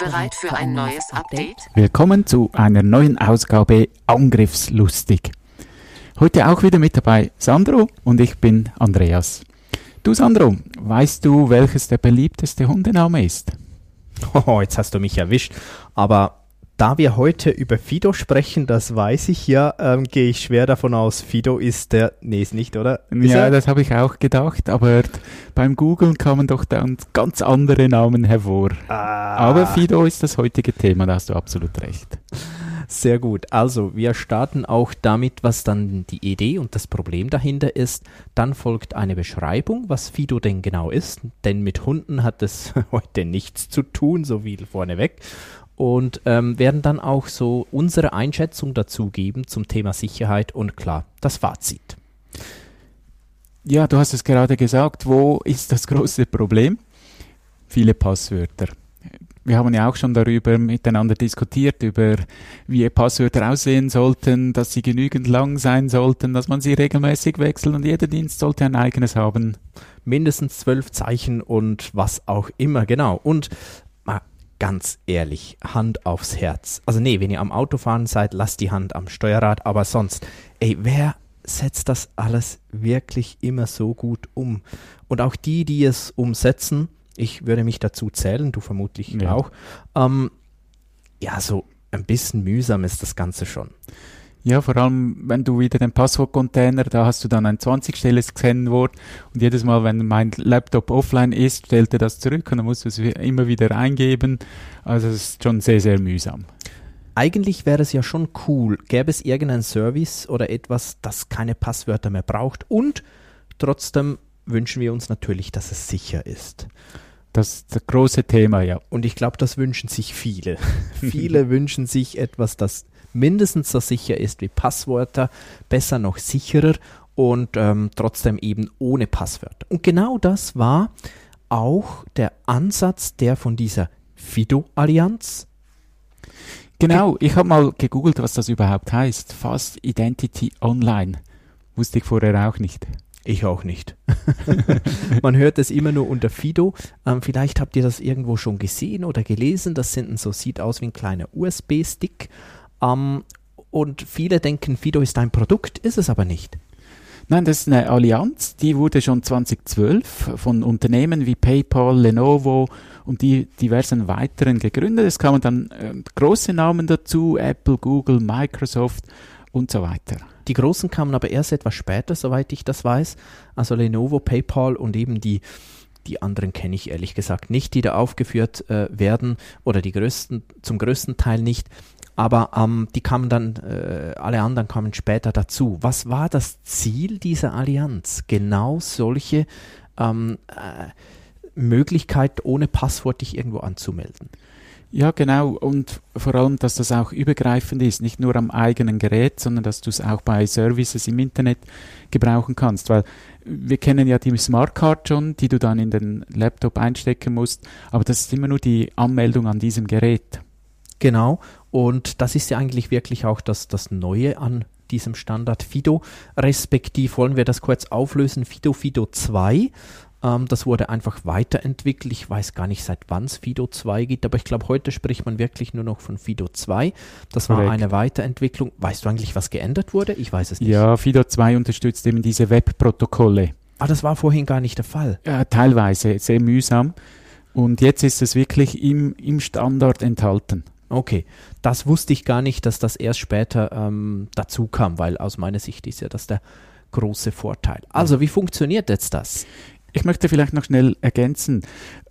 Bereit für ein neues Update? Willkommen zu einer neuen Ausgabe Angriffslustig. Heute auch wieder mit dabei Sandro und ich bin Andreas. Du Sandro, weißt du, welches der beliebteste Hundename ist? Oh, jetzt hast du mich erwischt. Aber da wir heute über Fido sprechen, das weiß ich ja, ähm, gehe ich schwer davon aus, Fido ist der, nee, ist nicht, oder? Ist ja, er? das habe ich auch gedacht, aber beim Googlen kamen doch dann ganz andere Namen hervor. Ah. Aber Fido ist das heutige Thema, da hast du absolut recht. Sehr gut. Also, wir starten auch damit, was dann die Idee und das Problem dahinter ist. Dann folgt eine Beschreibung, was Fido denn genau ist. Denn mit Hunden hat es heute nichts zu tun, so viel vorneweg. Und ähm, werden dann auch so unsere Einschätzung dazu geben zum Thema Sicherheit und klar, das Fazit. Ja, du hast es gerade gesagt, wo ist das große Problem? Viele Passwörter. Wir haben ja auch schon darüber miteinander diskutiert, über wie Passwörter aussehen sollten, dass sie genügend lang sein sollten, dass man sie regelmäßig wechselt und jeder Dienst sollte ein eigenes haben. Mindestens zwölf Zeichen und was auch immer, genau. Und ganz ehrlich, Hand aufs Herz. Also nee, wenn ihr am Autofahren seid, lasst die Hand am Steuerrad, aber sonst, ey, wer setzt das alles wirklich immer so gut um? Und auch die, die es umsetzen, ich würde mich dazu zählen, du vermutlich Ja. auch. Ähm, ja, so ein bisschen mühsam ist das Ganze schon. Ja, vor allem, wenn du wieder den Passwortcontainer, da hast du dann ein 20-stelliges Kennwort und jedes Mal, wenn mein Laptop offline ist, stellt er das zurück und dann musst du es immer wieder eingeben. Also es ist schon sehr, sehr mühsam. Eigentlich wäre es ja schon cool, gäbe es irgendeinen Service oder etwas, das keine Passwörter mehr braucht und trotzdem wünschen wir uns natürlich, dass es sicher ist. Das ist das große Thema, ja. Und ich glaube, das wünschen sich viele. viele wünschen sich etwas, das mindestens so sicher ist wie Passwörter, besser noch sicherer und ähm, trotzdem eben ohne Passwörter. Und genau das war auch der Ansatz, der von dieser FIDO-Allianz Genau, ich habe mal gegoogelt, was das überhaupt heißt. Fast Identity Online. Wusste ich vorher auch nicht. Ich auch nicht. Man hört es immer nur unter Fido. Ähm, vielleicht habt ihr das irgendwo schon gesehen oder gelesen. Das sind so sieht aus wie ein kleiner USB-Stick. Ähm, und viele denken, Fido ist ein Produkt, ist es aber nicht. Nein, das ist eine Allianz, die wurde schon 2012 von Unternehmen wie PayPal, Lenovo und die diversen weiteren gegründet. Es kamen dann äh, große Namen dazu, Apple, Google, Microsoft und so weiter. Die großen kamen aber erst etwas später, soweit ich das weiß. Also Lenovo, PayPal und eben die, die anderen kenne ich ehrlich gesagt nicht, die da aufgeführt äh, werden oder die größten, zum größten Teil nicht. Aber ähm, die kamen dann, äh, alle anderen kamen später dazu. Was war das Ziel dieser Allianz? Genau solche ähm, äh, Möglichkeit, ohne Passwort dich irgendwo anzumelden. Ja, genau. Und vor allem, dass das auch übergreifend ist, nicht nur am eigenen Gerät, sondern dass du es auch bei Services im Internet gebrauchen kannst. Weil wir kennen ja die Smartcard schon, die du dann in den Laptop einstecken musst, aber das ist immer nur die Anmeldung an diesem Gerät. Genau. Und das ist ja eigentlich wirklich auch das, das Neue an diesem Standard Fido. Respektiv wollen wir das kurz auflösen. Fido Fido 2. Ähm, das wurde einfach weiterentwickelt. Ich weiß gar nicht, seit wann es Fido 2 gibt, aber ich glaube, heute spricht man wirklich nur noch von Fido 2. Das war Korrekt. eine Weiterentwicklung. Weißt du eigentlich, was geändert wurde? Ich weiß es nicht. Ja, Fido 2 unterstützt eben diese Webprotokolle. Ah, das war vorhin gar nicht der Fall. Ja, teilweise sehr mühsam. Und jetzt ist es wirklich im, im Standard enthalten. Okay, das wusste ich gar nicht, dass das erst später ähm, dazu kam, weil aus meiner Sicht ist ja das der große Vorteil. Also, wie funktioniert jetzt das? Ich möchte vielleicht noch schnell ergänzen,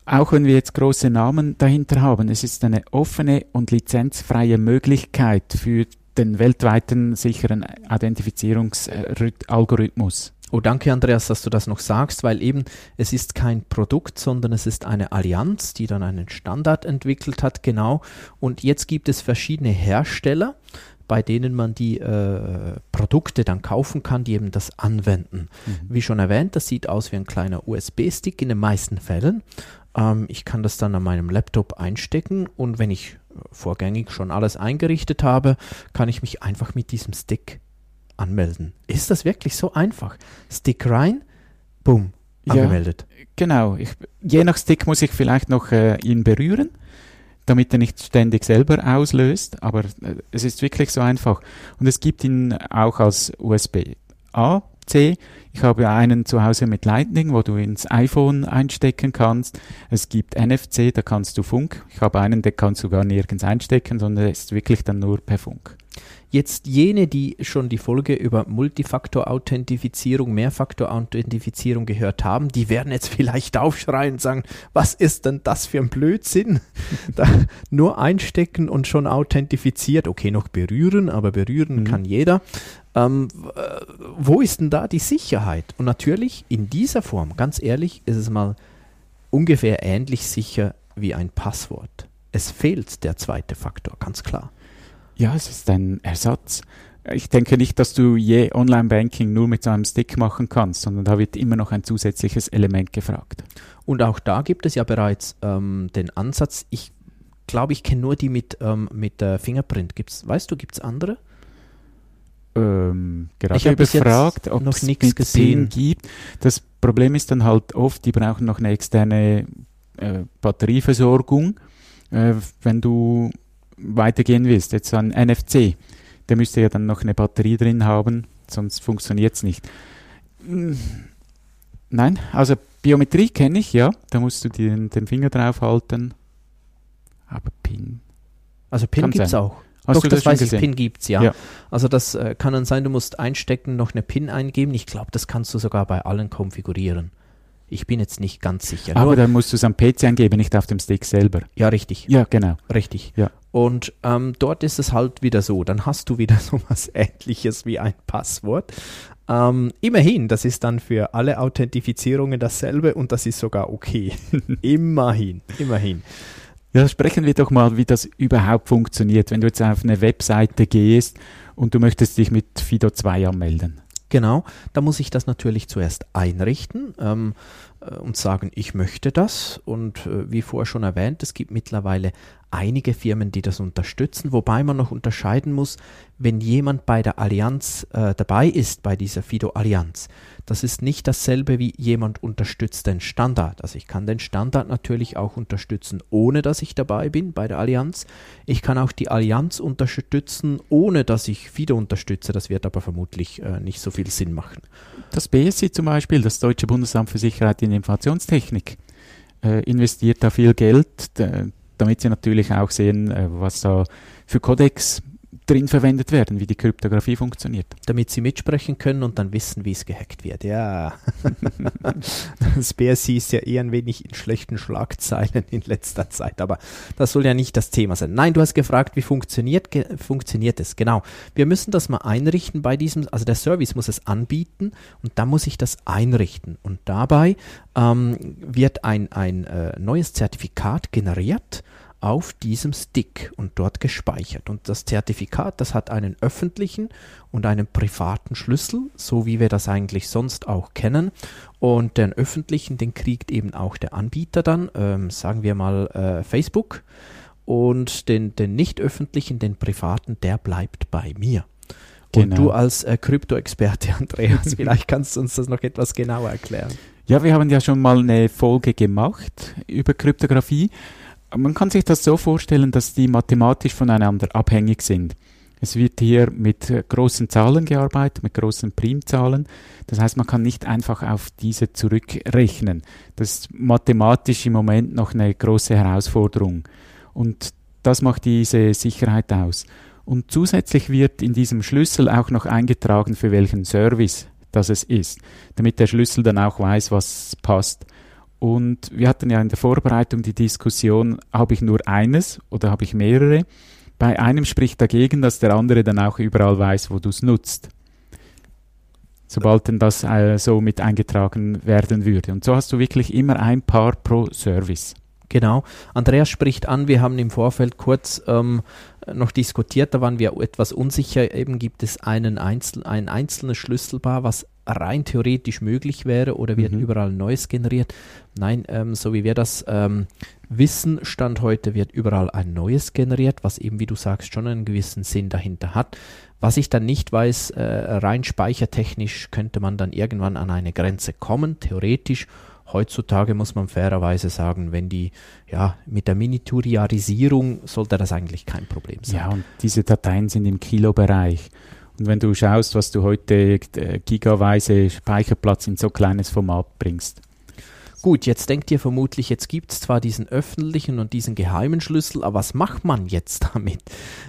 auch wenn wir jetzt große Namen dahinter haben, es ist eine offene und lizenzfreie Möglichkeit für den weltweiten sicheren Identifizierungsalgorithmus. Oh, danke Andreas, dass du das noch sagst, weil eben es ist kein Produkt, sondern es ist eine Allianz, die dann einen Standard entwickelt hat, genau. Und jetzt gibt es verschiedene Hersteller, bei denen man die äh, Produkte dann kaufen kann, die eben das anwenden. Mhm. Wie schon erwähnt, das sieht aus wie ein kleiner USB-Stick in den meisten Fällen. Ähm, ich kann das dann an meinem Laptop einstecken und wenn ich vorgängig schon alles eingerichtet habe, kann ich mich einfach mit diesem Stick anmelden. Ist das wirklich so einfach? Stick rein, boom, angemeldet. Ja, genau. Ich, je nach Stick muss ich vielleicht noch äh, ihn berühren, damit er nicht ständig selber auslöst, aber äh, es ist wirklich so einfach. Und es gibt ihn auch als USB-A, C. Ich habe einen zu Hause mit Lightning, wo du ins iPhone einstecken kannst. Es gibt NFC, da kannst du Funk. Ich habe einen, den kannst du gar nirgends einstecken, sondern er ist wirklich dann nur per Funk. Jetzt jene, die schon die Folge über Multifaktor-Authentifizierung, Mehrfaktor-Authentifizierung gehört haben, die werden jetzt vielleicht aufschreien und sagen, was ist denn das für ein Blödsinn? da nur einstecken und schon authentifiziert. Okay, noch berühren, aber berühren mhm. kann jeder. Ähm, äh, wo ist denn da die Sicherheit? Und natürlich in dieser Form, ganz ehrlich, ist es mal ungefähr ähnlich sicher wie ein Passwort. Es fehlt der zweite Faktor, ganz klar. Ja, es ist ein Ersatz. Ich denke nicht, dass du je Online-Banking nur mit so einem Stick machen kannst, sondern da wird immer noch ein zusätzliches Element gefragt. Und auch da gibt es ja bereits ähm, den Ansatz, ich glaube, ich kenne nur die mit, ähm, mit äh, Fingerprint. Gibt's, weißt du, gibt es andere? Ähm, gerade ich überfragt, ob es mit gesehen. Gibt. Das Problem ist dann halt oft, die brauchen noch eine externe äh, Batterieversorgung. Äh, wenn du weitergehen willst, jetzt ein NFC, der müsste ja dann noch eine Batterie drin haben, sonst funktioniert es nicht. Hm, nein, also Biometrie kenne ich, ja. Da musst du den, den Finger drauf halten. Aber PIN. Also PIN gibt es auch. Hast Doch, das, das weiß ich, PIN gibt es, ja. ja. Also das äh, kann dann sein, du musst einstecken, noch eine PIN eingeben. Ich glaube, das kannst du sogar bei allen konfigurieren. Ich bin jetzt nicht ganz sicher. Aber Nur, dann musst du es am PC eingeben, nicht auf dem Stick selber. Ja, richtig. Ja, genau. Richtig. Ja. Und ähm, dort ist es halt wieder so, dann hast du wieder so was ähnliches wie ein Passwort. Ähm, immerhin, das ist dann für alle Authentifizierungen dasselbe und das ist sogar okay. immerhin, immerhin. Ja, sprechen wir doch mal, wie das überhaupt funktioniert, wenn du jetzt auf eine Webseite gehst und du möchtest dich mit Fido 2 anmelden. Genau, da muss ich das natürlich zuerst einrichten. Ähm, äh, und sagen, ich möchte das. Und äh, wie vorher schon erwähnt, es gibt mittlerweile einige Firmen, die das unterstützen, wobei man noch unterscheiden muss, wenn jemand bei der Allianz äh, dabei ist, bei dieser Fido-Allianz, das ist nicht dasselbe wie jemand unterstützt den Standard. Also ich kann den Standard natürlich auch unterstützen, ohne dass ich dabei bin bei der Allianz. Ich kann auch die Allianz unterstützen, ohne dass ich Fido unterstütze. Das wird aber vermutlich äh, nicht so viel Sinn machen. Das BSI zum Beispiel, das Deutsche Bundesamt für Sicherheit in Informationstechnik, äh, investiert da viel Geld, damit sie natürlich auch sehen, äh, was da für Codex drin verwendet werden, wie die Kryptographie funktioniert. Damit sie mitsprechen können und dann wissen, wie es gehackt wird. Ja. das BSC ist ja eher ein wenig in schlechten Schlagzeilen in letzter Zeit, aber das soll ja nicht das Thema sein. Nein, du hast gefragt, wie funktioniert, ge funktioniert es? Genau. Wir müssen das mal einrichten bei diesem, also der Service muss es anbieten und dann muss ich das einrichten. Und dabei ähm, wird ein, ein äh, neues Zertifikat generiert auf diesem Stick und dort gespeichert. Und das Zertifikat, das hat einen öffentlichen und einen privaten Schlüssel, so wie wir das eigentlich sonst auch kennen. Und den öffentlichen, den kriegt eben auch der Anbieter dann, ähm, sagen wir mal äh, Facebook. Und den, den nicht öffentlichen, den privaten, der bleibt bei mir. Genau. Und du als äh, Krypto-Experte, Andreas, vielleicht kannst du uns das noch etwas genauer erklären. Ja, wir haben ja schon mal eine Folge gemacht über Kryptographie man kann sich das so vorstellen, dass die mathematisch voneinander abhängig sind. Es wird hier mit großen Zahlen gearbeitet, mit großen Primzahlen. Das heißt, man kann nicht einfach auf diese zurückrechnen. Das ist mathematisch im Moment noch eine große Herausforderung. Und das macht diese Sicherheit aus. Und zusätzlich wird in diesem Schlüssel auch noch eingetragen, für welchen Service das es ist, damit der Schlüssel dann auch weiß, was passt. Und wir hatten ja in der Vorbereitung die Diskussion, habe ich nur eines oder habe ich mehrere? Bei einem spricht dagegen, dass der andere dann auch überall weiß, wo du es nutzt. sobald denn das äh, so mit eingetragen werden würde. Und so hast du wirklich immer ein Paar pro Service. Genau. Andreas spricht an, wir haben im Vorfeld kurz ähm, noch diskutiert, da waren wir etwas unsicher, eben gibt es einen Einzel ein einzelnes Schlüsselpaar, was rein theoretisch möglich wäre oder wird Mhm. überall Neues generiert. Nein, ähm, so wie wir das ähm, wissen, Stand heute wird überall ein Neues generiert, was eben, wie du sagst, schon einen gewissen Sinn dahinter hat. Was ich dann nicht weiß, äh, rein speichertechnisch könnte man dann irgendwann an eine Grenze kommen, theoretisch. Heutzutage muss man fairerweise sagen, wenn die, ja, mit der Miniaturisierung sollte das eigentlich kein Problem sein. Ja, und diese Dateien sind im Kilobereich. Und wenn du schaust, was du heute äh, gigaweise Speicherplatz in so kleines Format bringst. Gut, jetzt denkt ihr vermutlich, jetzt gibt es zwar diesen öffentlichen und diesen geheimen Schlüssel, aber was macht man jetzt damit?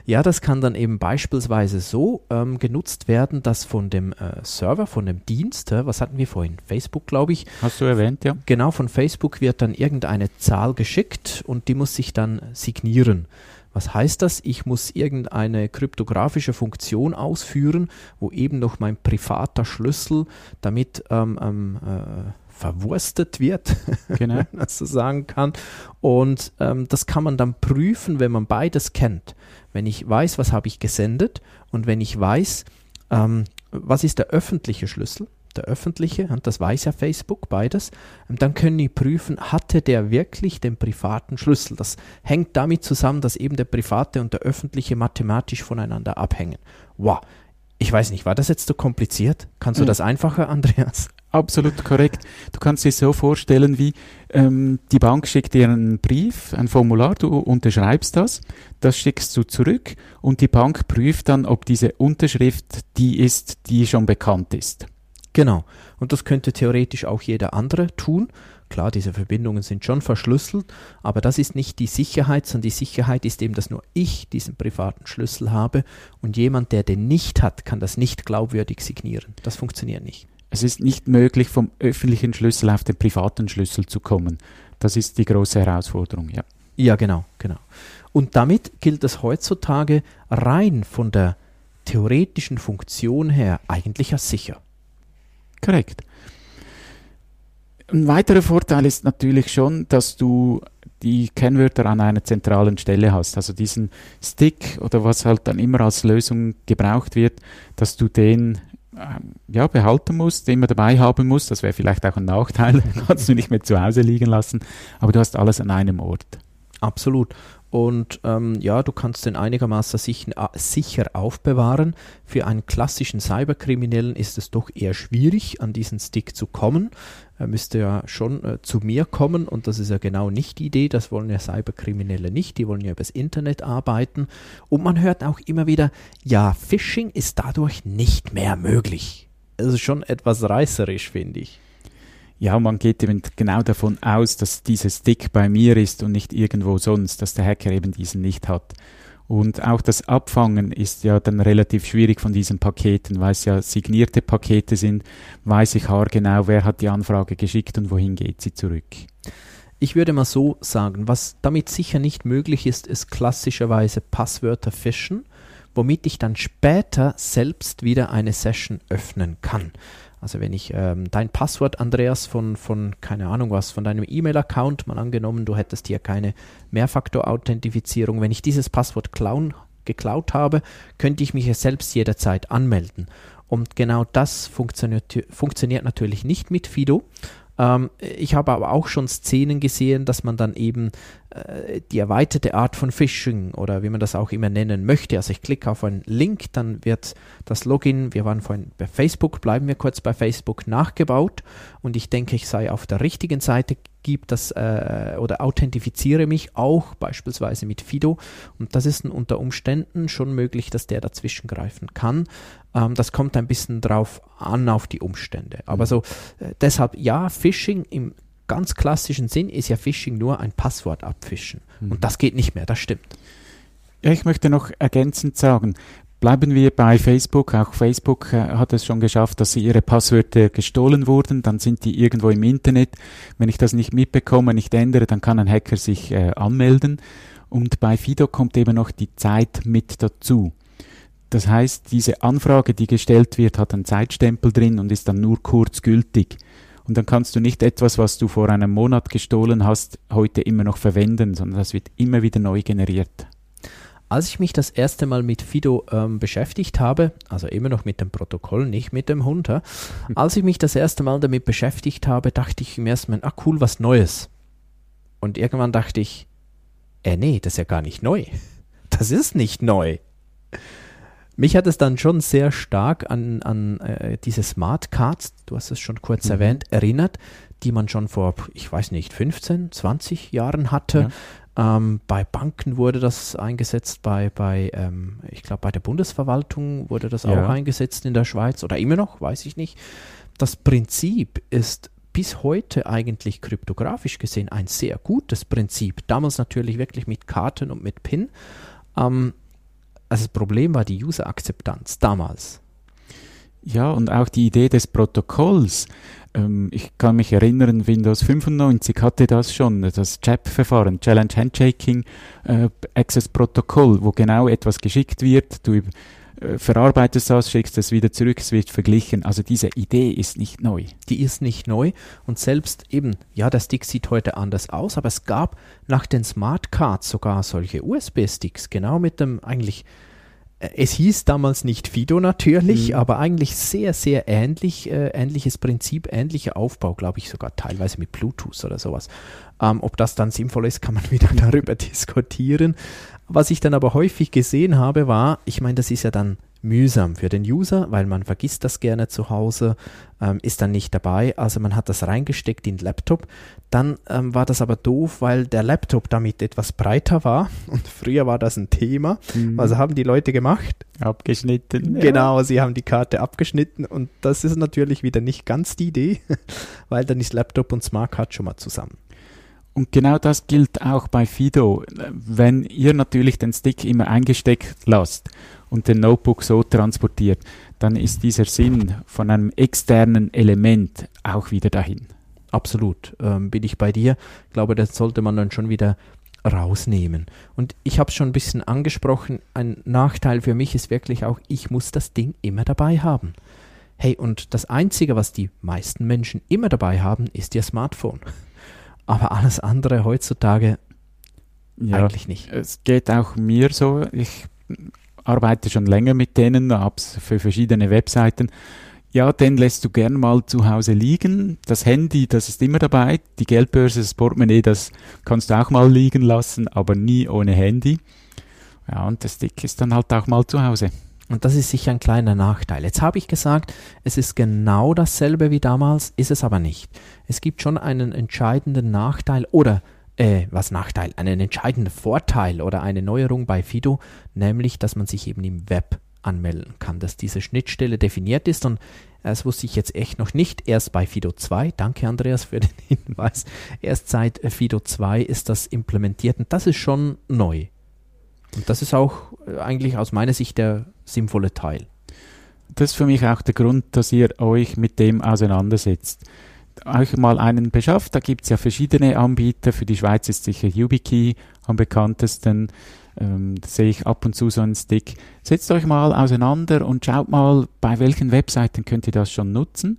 Ja, das kann dann eben beispielsweise so ähm, genutzt werden, dass von dem äh, Server, von dem Dienst, was hatten wir vorhin? Facebook, glaube ich, Hast du erwähnt, ja? Genau, von Facebook wird dann irgendeine Zahl geschickt und die muss sich dann signieren. Was heißt das? Ich muss irgendeine kryptografische Funktion ausführen, wo eben noch mein privater Schlüssel damit ähm, ähm, äh, verwurstet wird, Genau. wenn man so sagen kann. Und ähm, das kann man dann prüfen, wenn man beides kennt. Wenn ich weiß, was habe ich gesendet und wenn ich weiß, ähm, was ist der öffentliche Schlüssel, der öffentliche, und das weiß ja Facebook beides, ähm, dann können die prüfen, hatte der wirklich den privaten Schlüssel. Das hängt damit zusammen, dass eben der private und der öffentliche mathematisch voneinander abhängen. Wow. Ich weiß nicht, war das jetzt so kompliziert? Kannst du Mhm. das einfacher, Andreas? Absolut korrekt. Du kannst dir so vorstellen, wie ähm, die Bank schickt dir einen Brief, ein Formular, du unterschreibst das, das schickst du zurück und die Bank prüft dann, ob diese Unterschrift die ist, die schon bekannt ist. Genau. Und das könnte theoretisch auch jeder andere tun. Klar, diese Verbindungen sind schon verschlüsselt, aber das ist nicht die Sicherheit, sondern die Sicherheit ist eben, dass nur ich diesen privaten Schlüssel habe und jemand, der den nicht hat, kann das nicht glaubwürdig signieren. Das funktioniert nicht. Es ist nicht möglich, vom öffentlichen Schlüssel auf den privaten Schlüssel zu kommen. Das ist die große Herausforderung, ja. Ja, genau, genau. Und damit gilt es heutzutage rein von der theoretischen Funktion her eigentlich als sicher. Korrekt. Ein weiterer Vorteil ist natürlich schon, dass du die Kennwörter an einer zentralen Stelle hast. Also diesen Stick oder was halt dann immer als Lösung gebraucht wird, dass du den ähm, ja, behalten musst, immer dabei haben musst. Das wäre vielleicht auch ein Nachteil, kannst du nicht mehr zu Hause liegen lassen, aber du hast alles an einem Ort. Absolut. Und ähm, ja, du kannst den einigermaßen sicher, äh, sicher aufbewahren. Für einen klassischen Cyberkriminellen ist es doch eher schwierig, an diesen Stick zu kommen. Er müsste ja schon äh, zu mir kommen und das ist ja genau nicht die Idee. Das wollen ja Cyberkriminelle nicht. Die wollen ja übers Internet arbeiten. Und man hört auch immer wieder, ja, Phishing ist dadurch nicht mehr möglich. Das ist schon etwas reißerisch, finde ich. Ja, man geht eben genau davon aus, dass dieser Stick bei mir ist und nicht irgendwo sonst, dass der Hacker eben diesen nicht hat. Und auch das Abfangen ist ja dann relativ schwierig von diesen Paketen, weil es ja signierte Pakete sind, weiß ich haargenau, wer hat die Anfrage geschickt und wohin geht sie zurück. Ich würde mal so sagen, was damit sicher nicht möglich ist, ist klassischerweise Passwörter fischen, womit ich dann später selbst wieder eine Session öffnen kann. Also wenn ich ähm, dein Passwort, Andreas, von, von, keine Ahnung was, von deinem E-Mail-Account, mal angenommen, du hättest hier keine Mehrfaktor-Authentifizierung, wenn ich dieses Passwort klauen, geklaut habe, könnte ich mich ja selbst jederzeit anmelden. Und genau das funktioniert, funktioniert natürlich nicht mit Fido. Ähm, ich habe aber auch schon Szenen gesehen, dass man dann eben äh, die erweiterte Art von Phishing oder wie man das auch immer nennen möchte. Also ich klicke auf einen Link, dann wird das Login, wir waren vorhin bei Facebook, bleiben wir kurz bei Facebook, nachgebaut und ich denke, ich sei auf der richtigen Seite, gibt das äh, oder authentifiziere mich auch beispielsweise mit Fido und das ist unter Umständen schon möglich, dass der dazwischen greifen kann. Ähm, das kommt ein bisschen drauf an auf die Umstände. Aber Mhm. so äh, deshalb ja, Phishing im ganz klassischen Sinn ist ja Phishing nur ein Passwort abfischen. Mhm. Und das geht nicht mehr, das stimmt. Ja, ich möchte noch ergänzend sagen, bleiben wir bei Facebook. Auch Facebook äh, hat es schon geschafft, dass sie ihre Passwörter gestohlen wurden. Dann sind die irgendwo im Internet. Wenn ich das nicht mitbekomme, nicht ändere, dann kann ein Hacker sich äh, anmelden. Und bei Fido kommt eben noch die Zeit mit dazu. Das heißt, diese Anfrage, die gestellt wird, hat einen Zeitstempel drin und ist dann nur kurz gültig. Und dann kannst du nicht etwas, was du vor einem Monat gestohlen hast, heute immer noch verwenden, sondern das wird immer wieder neu generiert. Als ich mich das erste Mal mit Fido ähm, beschäftigt habe, also immer noch mit dem Protokoll, nicht mit dem Hund, ja, als ich mich das erste Mal damit beschäftigt habe, dachte ich im ersten Mal, ah cool, was Neues. Und irgendwann dachte ich, äh nee, das ist ja gar nicht neu. Das ist nicht neu. Mich hat es dann schon sehr stark an, an äh, diese Smart Cards, du hast es schon kurz mhm. erwähnt, erinnert, die man schon vor, ich weiß nicht, 15, 20 Jahren hatte. Ja. Ähm, bei Banken wurde das eingesetzt, bei, bei ähm, ich glaube, bei der Bundesverwaltung wurde das ja. auch eingesetzt in der Schweiz oder immer noch, weiß ich nicht. Das Prinzip ist bis heute eigentlich kryptografisch gesehen ein sehr gutes Prinzip. Damals natürlich wirklich mit Karten und mit PIN. Ähm, also das Problem war die User-Akzeptanz damals. Ja, und auch die Idee des Protokolls. Ähm, ich kann mich erinnern, Windows 95 hatte das schon, das CHAP-Verfahren, Challenge Handshaking äh, Access Protokoll, wo genau etwas geschickt wird, du äh, verarbeitest das, schickst es wieder zurück, es wird verglichen. Also diese Idee ist nicht neu. Die ist nicht neu und selbst eben, ja, der Stick sieht heute anders aus, aber es gab nach den Smart Cards sogar solche USB-Sticks, genau mit dem eigentlich es hieß damals nicht Fido natürlich, mhm. aber eigentlich sehr, sehr ähnlich, äh, ähnliches Prinzip, ähnlicher Aufbau, glaube ich sogar teilweise mit Bluetooth oder sowas. Ähm, ob das dann sinnvoll ist, kann man wieder darüber diskutieren. Was ich dann aber häufig gesehen habe, war, ich meine, das ist ja dann mühsam für den User, weil man vergisst das gerne zu Hause, ähm, ist dann nicht dabei. Also man hat das reingesteckt in den Laptop. Dann ähm, war das aber doof, weil der Laptop damit etwas breiter war und früher war das ein Thema. Mhm. Also haben die Leute gemacht? Abgeschnitten. Genau, ja. sie haben die Karte abgeschnitten und das ist natürlich wieder nicht ganz die Idee, weil dann ist Laptop und Smart Card schon mal zusammen. Und genau das gilt auch bei Fido. Wenn ihr natürlich den Stick immer eingesteckt lasst und den Notebook so transportiert, dann ist dieser Sinn von einem externen Element auch wieder dahin. Absolut, ähm, bin ich bei dir. Ich glaube, das sollte man dann schon wieder rausnehmen. Und ich habe es schon ein bisschen angesprochen, ein Nachteil für mich ist wirklich auch, ich muss das Ding immer dabei haben. Hey, und das Einzige, was die meisten Menschen immer dabei haben, ist ihr Smartphone. Aber alles andere heutzutage ja, eigentlich nicht. Es geht auch mir so. Ich arbeite schon länger mit denen, habe für verschiedene Webseiten. Ja, den lässt du gern mal zu Hause liegen. Das Handy, das ist immer dabei. Die Geldbörse, das Portemonnaie, das kannst du auch mal liegen lassen, aber nie ohne Handy. Ja, und der Stick ist dann halt auch mal zu Hause. Und das ist sicher ein kleiner Nachteil. Jetzt habe ich gesagt, es ist genau dasselbe wie damals, ist es aber nicht. Es gibt schon einen entscheidenden Nachteil oder äh, was Nachteil, einen entscheidenden Vorteil oder eine Neuerung bei Fido, nämlich, dass man sich eben im Web anmelden kann, dass diese Schnittstelle definiert ist und das wusste ich jetzt echt noch nicht. Erst bei Fido 2, danke Andreas für den Hinweis, erst seit Fido 2 ist das implementiert und das ist schon neu. Und das ist auch äh, eigentlich aus meiner Sicht der sinnvolle Teil. Das ist für mich auch der Grund, dass ihr euch mit dem auseinandersetzt euch mal einen beschafft. Da gibt es ja verschiedene Anbieter. Für die Schweiz ist sicher YubiKey am bekanntesten. Ähm, sehe ich ab und zu so einen Stick. Setzt euch mal auseinander und schaut mal, bei welchen Webseiten könnt ihr das schon nutzen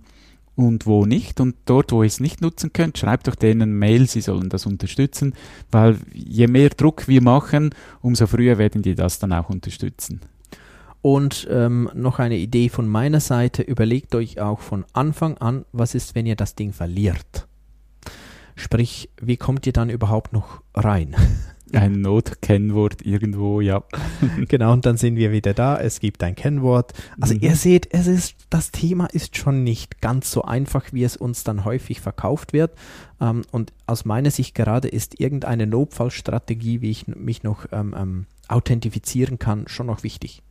und wo nicht. Und dort, wo ihr es nicht nutzen könnt, schreibt doch denen Mail, sie sollen das unterstützen, weil je mehr Druck wir machen, umso früher werden die das dann auch unterstützen. Und ähm, noch eine Idee von meiner Seite, überlegt euch auch von Anfang an, was ist, wenn ihr das Ding verliert. Sprich, wie kommt ihr dann überhaupt noch rein? Ein Notkennwort irgendwo, ja. genau, und dann sind wir wieder da. Es gibt ein Kennwort. Also mhm. ihr seht, es ist, das Thema ist schon nicht ganz so einfach, wie es uns dann häufig verkauft wird. Ähm, und aus meiner Sicht gerade ist irgendeine Notfallstrategie, wie ich mich noch ähm, ähm, authentifizieren kann, schon noch wichtig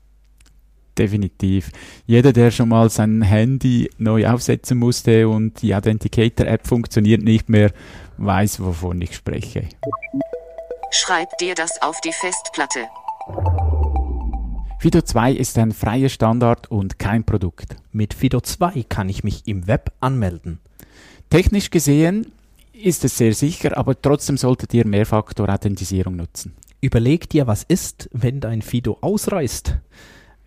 definitiv. Jeder, der schon mal sein Handy neu aufsetzen musste und die Authenticator-App funktioniert nicht mehr, weiß, wovon ich spreche. Schreib dir das auf die Festplatte. Fido 2 ist ein freier Standard und kein Produkt. Mit Fido 2 kann ich mich im Web anmelden. Technisch gesehen ist es sehr sicher, aber trotzdem solltet ihr Mehrfaktor-Authentisierung nutzen. Überleg dir, was ist, wenn dein Fido ausreißt.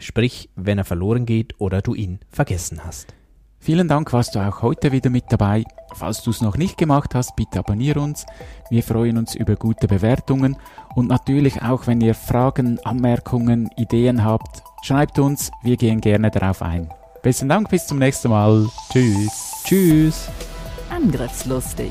Sprich, wenn er verloren geht oder du ihn vergessen hast. Vielen Dank, warst du auch heute wieder mit dabei. Falls du es noch nicht gemacht hast, bitte abonniere uns. Wir freuen uns über gute Bewertungen und natürlich auch, wenn ihr Fragen, Anmerkungen, Ideen habt, schreibt uns, wir gehen gerne darauf ein. Besten Dank, bis zum nächsten Mal. Tschüss. Tschüss. Angriffslustig.